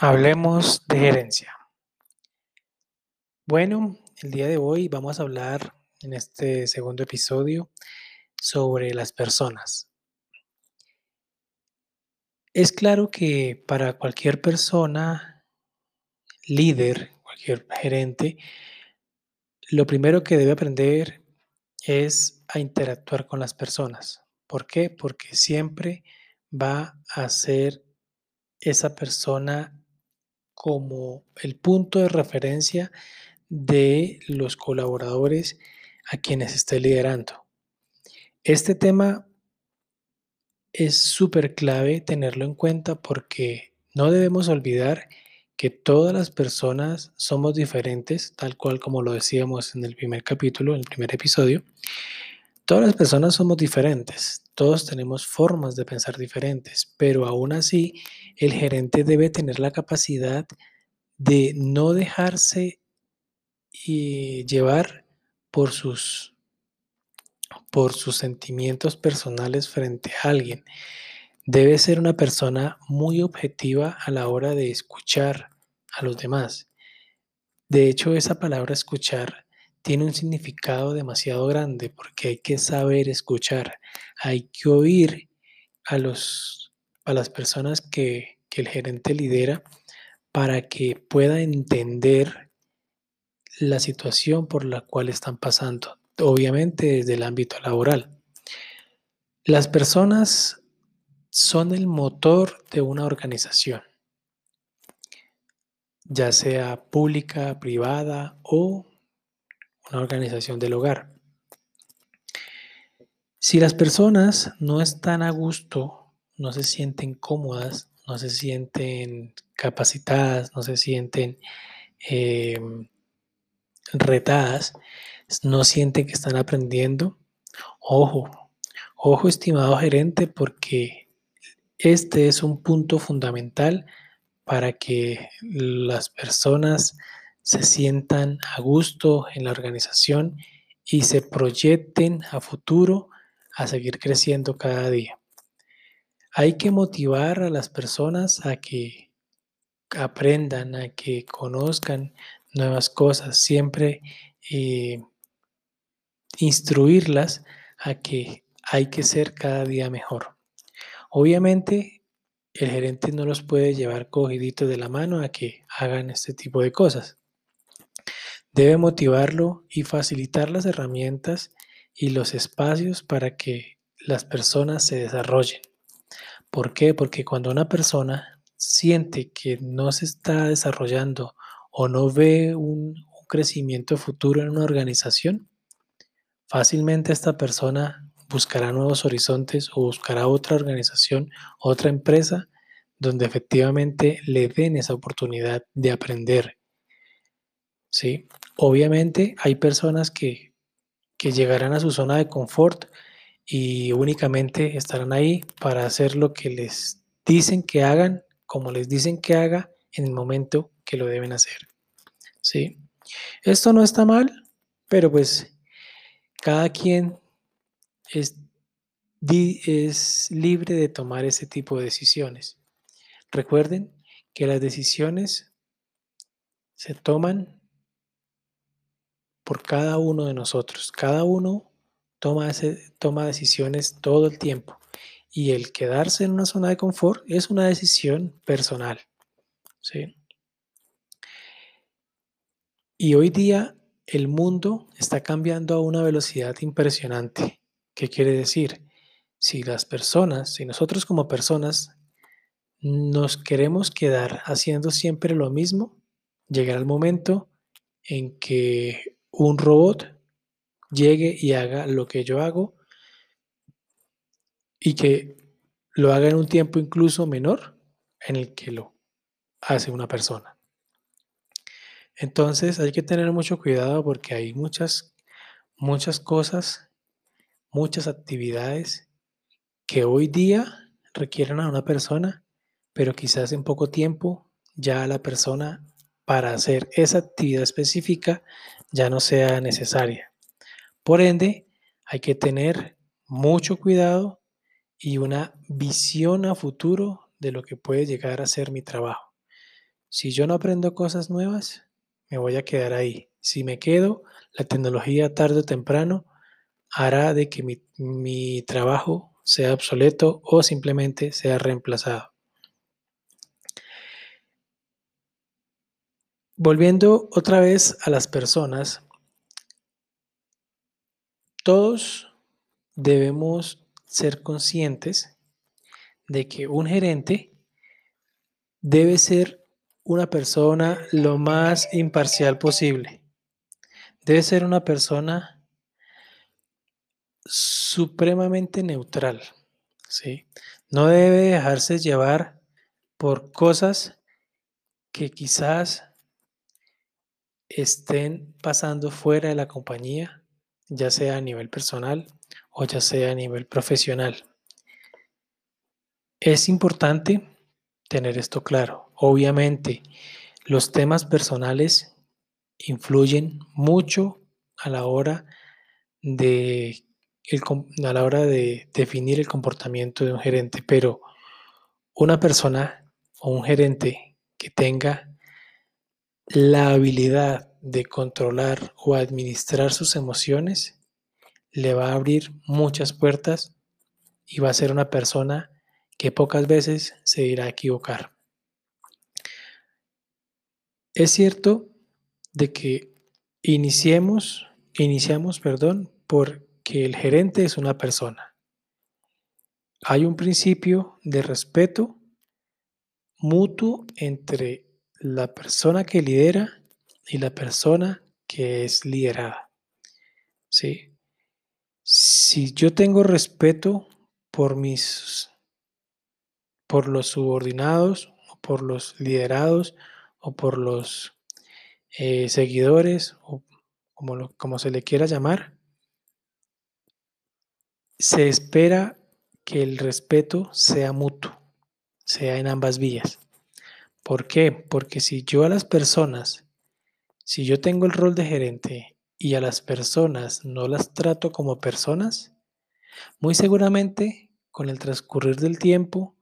Hablemos de gerencia. Bueno, el día de hoy vamos a hablar en este segundo episodio sobre las personas. Es claro que para cualquier persona, líder, cualquier gerente, lo primero que debe aprender es a interactuar con las personas. ¿Por qué? Porque siempre va a ser esa persona como el punto de referencia de los colaboradores a quienes esté liderando. Este tema es súper clave tenerlo en cuenta porque no debemos olvidar que todas las personas somos diferentes, tal cual como lo decíamos en el primer capítulo, en el primer episodio. Todas las personas somos diferentes, todos tenemos formas de pensar diferentes, pero aún así el gerente debe tener la capacidad de no dejarse y llevar por sus, por sus sentimientos personales frente a alguien. Debe ser una persona muy objetiva a la hora de escuchar a los demás. De hecho, esa palabra escuchar tiene un significado demasiado grande porque hay que saber escuchar, hay que oír a, los, a las personas que, que el gerente lidera para que pueda entender la situación por la cual están pasando, obviamente desde el ámbito laboral. Las personas son el motor de una organización, ya sea pública, privada o una organización del hogar. Si las personas no están a gusto, no se sienten cómodas, no se sienten capacitadas, no se sienten em, retadas, no sienten que están aprendiendo. Ojo, ojo estimado gerente, porque este es un punto fundamental para que las personas se sientan a gusto en la organización y se proyecten a futuro a seguir creciendo cada día. Hay que motivar a las personas a que aprendan, a que conozcan nuevas cosas, siempre eh, instruirlas a que hay que ser cada día mejor. Obviamente, el gerente no los puede llevar cogiditos de la mano a que hagan este tipo de cosas. Debe motivarlo y facilitar las herramientas y los espacios para que las personas se desarrollen. ¿Por qué? Porque cuando una persona siente que no se está desarrollando o no ve un, crecimiento futuro en una organización, fácilmente esta persona buscará nuevos horizontes o buscará otra organización, otra empresa donde efectivamente le den esa oportunidad de aprender. ¿Sí? Obviamente hay personas que, que llegarán a su zona de confort y únicamente estarán ahí para hacer lo que les dicen que hagan, como les dicen que haga en el momento que lo deben hacer. ¿Sí? Esto no está mal, pero pues cada quien es, es libre de tomar ese tipo de decisiones. Recuerden que las decisiones se toman por cada uno de nosotros. Cada uno toma, toma decisiones todo el tiempo. Y el quedarse en una zona de confort es una decisión personal. ¿sí? Y hoy día el mundo está cambiando a una velocidad impresionante. ¿Qué quiere decir? Si las personas, si nosotros como personas nos queremos quedar haciendo siempre lo mismo, llegará el momento en que un robot llegue y haga lo que yo hago y que lo haga en un tiempo incluso menor en el que lo hace una persona. Entonces hay que tener mucho cuidado porque hay muchas, muchas cosas, muchas actividades que hoy día requieren a una persona, pero quizás en poco tiempo ya la persona para hacer esa actividad específica ya no sea necesaria. Por ende, hay que tener mucho cuidado y una visión a futuro de lo que puede llegar a ser mi trabajo. Si yo no aprendo cosas nuevas, me voy a quedar ahí. Si me quedo, la tecnología tarde o temprano hará de que mi, mi trabajo sea obsoleto o simplemente sea reemplazado. Volviendo otra vez a las personas, todos debemos ser conscientes de que un gerente debe ser una persona lo más imparcial posible. Debe ser una persona supremamente neutral. ¿sí? No debe dejarse llevar por cosas que quizás estén pasando fuera de la compañía, ya sea a nivel personal o ya sea a nivel profesional. Es importante tener esto claro. Obviamente, los temas personales influyen mucho a la hora de, a la hora de definir el comportamiento de un gerente, pero una persona o un gerente que tenga la habilidad de controlar o administrar sus emociones le va a abrir muchas puertas y va a ser una persona que pocas veces se irá a equivocar. Es cierto de que iniciemos, iniciamos, perdón, porque el gerente es una persona. Hay un principio de respeto mutuo entre la persona que lidera y la persona que es liderada. ¿Sí? Si yo tengo respeto por mis por los subordinados o por los liderados o por los eh, seguidores o como, como se le quiera llamar, se espera que el respeto sea mutuo, sea en ambas vías. ¿Por qué? Porque si yo a las personas, si yo tengo el rol de gerente y a las personas no las trato como personas, muy seguramente con el transcurrir del tiempo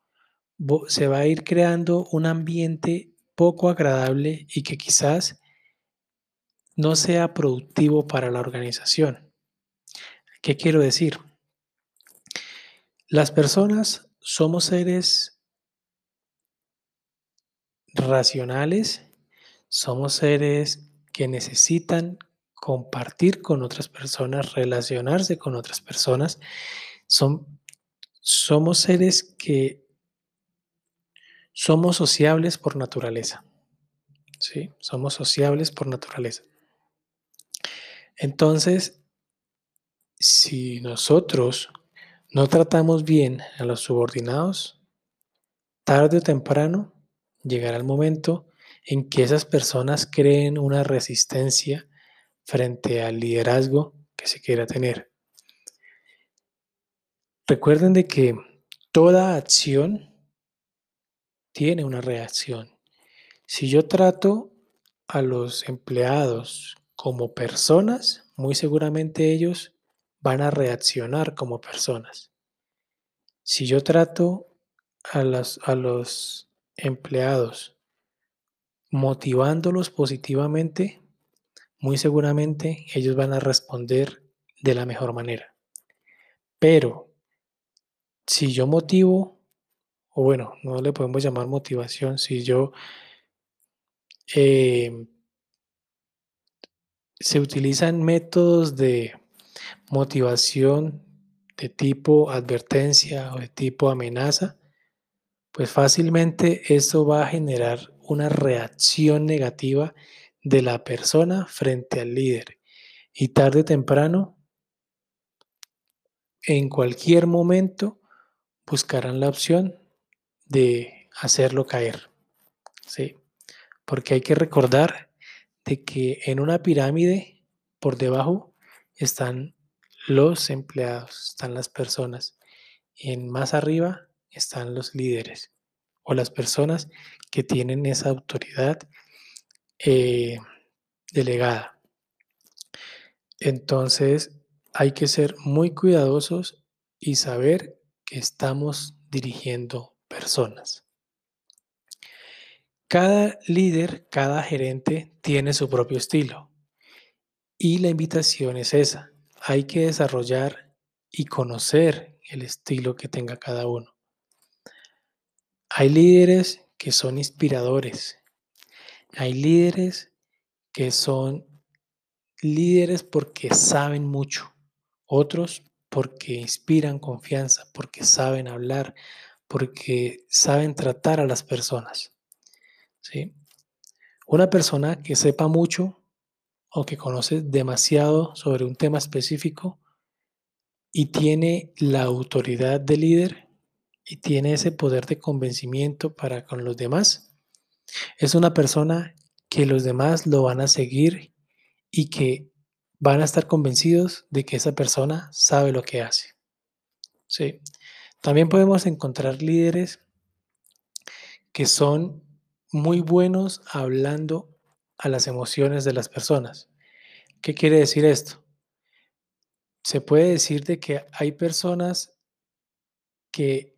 se va a ir creando un ambiente poco agradable y que quizás no sea productivo para la organización. ¿Qué quiero decir? Las personas somos seres racionales, somos seres que necesitan compartir con otras personas, relacionarse con otras personas. Son, somos seres que somos sociables por naturaleza. ¿sí? Somos sociables por naturaleza. Entonces, si nosotros no tratamos bien a los subordinados, tarde o temprano llegará el momento en que esas personas creen una resistencia frente al liderazgo que se quiera tener. Recuerden de que toda acción tiene una reacción. Si yo trato a los empleados como personas, muy seguramente ellos van a reaccionar como personas. Si yo trato a, las, a los empleados, motivándolos positivamente, muy seguramente ellos van a responder de la mejor manera. Pero si yo motivo, o bueno, no le podemos llamar motivación, si yo eh, se utilizan métodos de motivación de tipo advertencia o de tipo amenaza, pues fácilmente esto va a generar una reacción negativa de la persona frente al líder. Y tarde o temprano, en cualquier momento, buscarán la opción de hacerlo caer. ¿sí? Porque hay que recordar de que en una pirámide, por debajo, están los empleados, están las personas. Y en más arriba están los líderes o las personas que tienen esa autoridad eh, delegada. Entonces hay que ser muy cuidadosos y saber que estamos dirigiendo personas. Cada líder, cada gerente tiene su propio estilo. Y la invitación es esa. Hay que desarrollar y conocer el estilo que tenga cada uno. Hay líderes que son inspiradores. Hay líderes que son líderes porque saben mucho. Otros porque inspiran confianza, porque saben hablar, porque saben tratar a las personas. ¿sí? Una persona que sepa mucho o que conoce demasiado sobre un tema específico y tiene la autoridad de líder y tiene ese poder de convencimiento para con los demás, es una persona que los demás lo van a seguir y que van a estar convencidos de que esa persona sabe lo que hace. Sí. También podemos encontrar líderes que son muy buenos hablando a las emociones de las personas. ¿Qué quiere decir esto? Se puede decir de que hay personas que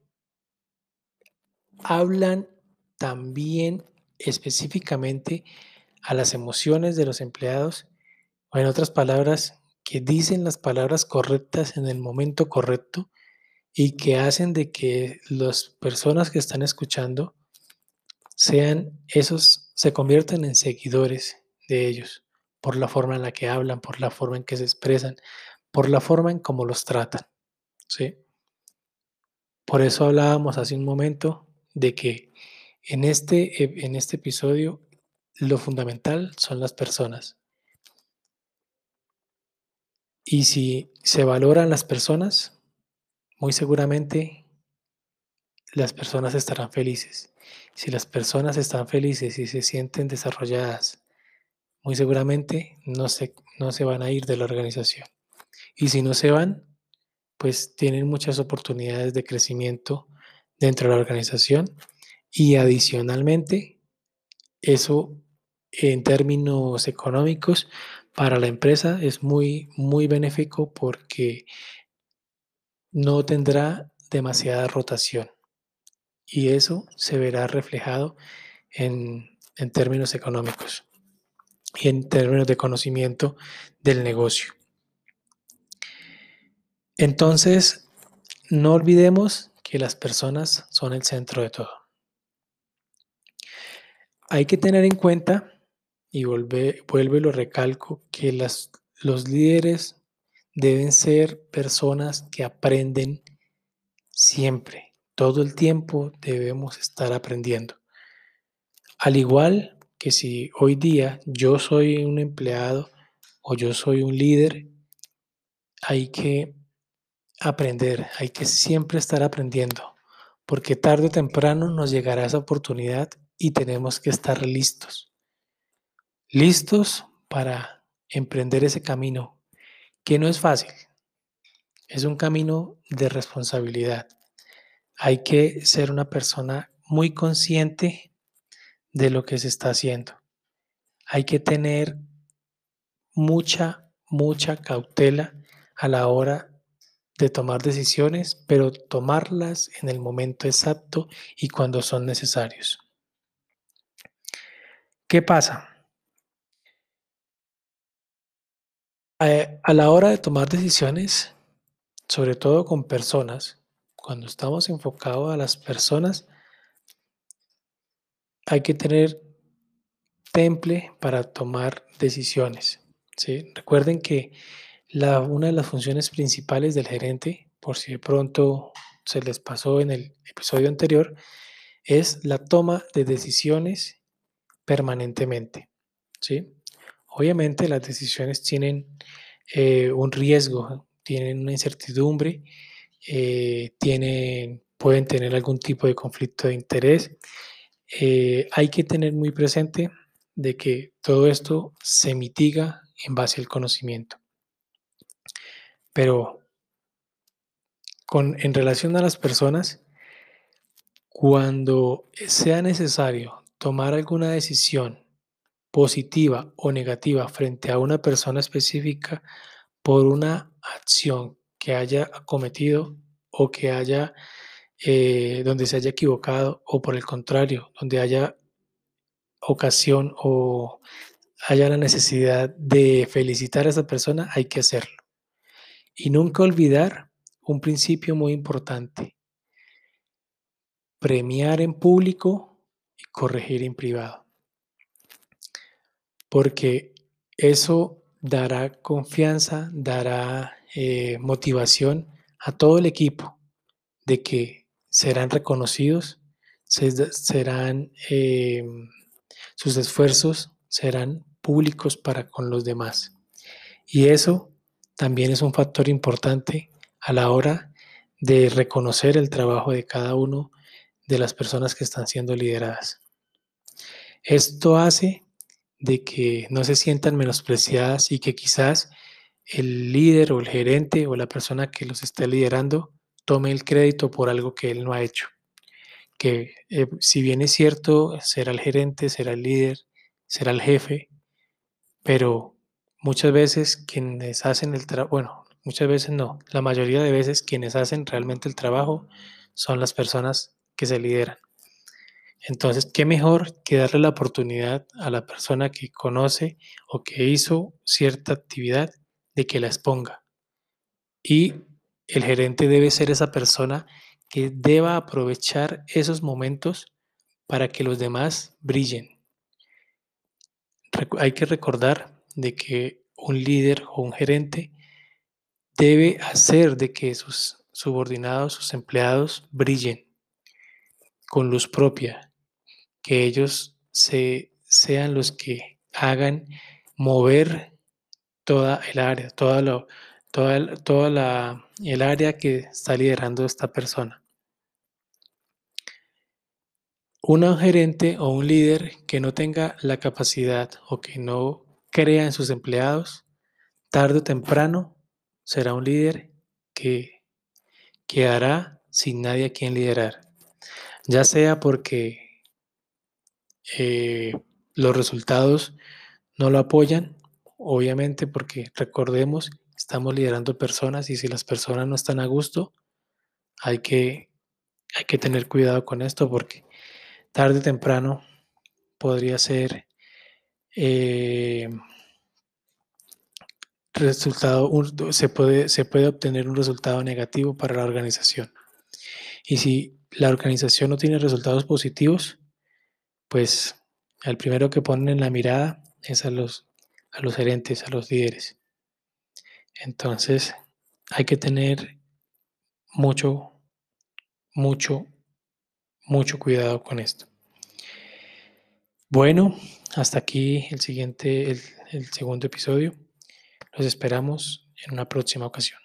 hablan también específicamente a las emociones de los empleados, o en otras palabras, que dicen las palabras correctas en el momento correcto y que hacen de que las personas que están escuchando sean esos, se conviertan en seguidores de ellos por la forma en la que hablan, por la forma en que se expresan, por la forma en cómo los tratan. ¿sí? Por eso hablábamos hace un momento de que en este, en este episodio lo fundamental son las personas. Y si se valoran las personas, muy seguramente las personas estarán felices. Si las personas están felices y se sienten desarrolladas, muy seguramente no se, no se van a ir de la organización. Y si no se van, pues tienen muchas oportunidades de crecimiento dentro de la organización y adicionalmente eso en términos económicos para la empresa es muy muy benéfico porque no tendrá demasiada rotación y eso se verá reflejado en, en términos económicos y en términos de conocimiento del negocio. Entonces, no olvidemos que las personas son el centro de todo. Hay que tener en cuenta, y vuelve, vuelve lo recalco, que las, los líderes deben ser personas que aprenden siempre. Todo el tiempo debemos estar aprendiendo. Al igual que si hoy día yo soy un empleado o yo soy un líder, hay que aprender, hay que siempre estar aprendiendo, porque tarde o temprano nos llegará esa oportunidad y tenemos que estar listos. Listos para emprender ese camino, que no es fácil. Es un camino de responsabilidad. Hay que ser una persona muy consciente de lo que se está haciendo. Hay que tener mucha, mucha cautela a la hora de tomar decisiones, pero tomarlas en el momento exacto y cuando son necesarios. ¿Qué pasa? Eh, a la hora de tomar decisiones, sobre todo con personas, cuando estamos enfocados a las personas, hay que tener temple para tomar decisiones. ¿sí? Recuerden que una de las funciones principales del gerente, por si de pronto se les pasó en el episodio anterior, es la toma de decisiones permanentemente. ¿sí? Obviamente las decisiones tienen eh, un riesgo, tienen una incertidumbre, eh, tienen, pueden tener algún tipo de conflicto de interés. Eh, hay que tener muy presente de que todo esto se mitiga en base al conocimiento. Pero en relación a las personas, cuando sea necesario tomar alguna decisión positiva o negativa frente a una persona específica por una acción que haya cometido o que haya, eh, donde se haya equivocado o por el contrario, donde haya ocasión o haya la necesidad de felicitar a esa persona, hay que hacerlo. Y nunca olvidar un principio muy importante. Premiar en público y corregir en privado. Porque eso dará confianza, dará eh, motivación a todo el equipo de que serán reconocidos, serán, em, sus esfuerzos serán públicos para con los demás. Y eso también es un factor importante a la hora de reconocer el trabajo de cada uno de las personas que están siendo lideradas. Esto hace de que no se sientan menospreciadas y que quizás el líder o el gerente o la persona que los esté liderando tome el crédito por algo que él no ha hecho. Que eh, si bien es cierto, será el gerente, será el líder, será el jefe, pero muchas veces quienes hacen el trabajo, bueno, muchas veces no, la mayoría de veces quienes hacen realmente el trabajo son las personas que se lideran. Entonces, ¿qué mejor que darle la oportunidad a la persona que conoce o que hizo cierta actividad de que la exponga? Y el gerente debe ser esa persona que deba aprovechar esos momentos para que los demás brillen. Hay que recordar de que un líder o un gerente debe hacer de que sus subordinados, sus empleados brillen con luz propia, que ellos se, sean los que hagan mover toda el área, toda, lo, toda, toda la, el área que está liderando esta persona. Un gerente o un líder que no tenga la capacidad o que no crea en sus empleados, tarde o temprano será un líder que quedará sin nadie a quien liderar, ya sea porque eh, los resultados no lo apoyan, obviamente porque recordemos, estamos liderando personas y si las personas no están a gusto, hay que, hay que tener cuidado con esto porque tarde o temprano podría ser eh, resultado, se, puede, se puede obtener un resultado negativo para la organización. Y si la organización no tiene resultados positivos, pues al primero que ponen en la mirada es a los, a los gerentes, a los líderes. Entonces hay que tener mucho, mucho, mucho cuidado con esto. Bueno, hasta aquí el siguiente, el segundo episodio. Los esperamos en una próxima ocasión.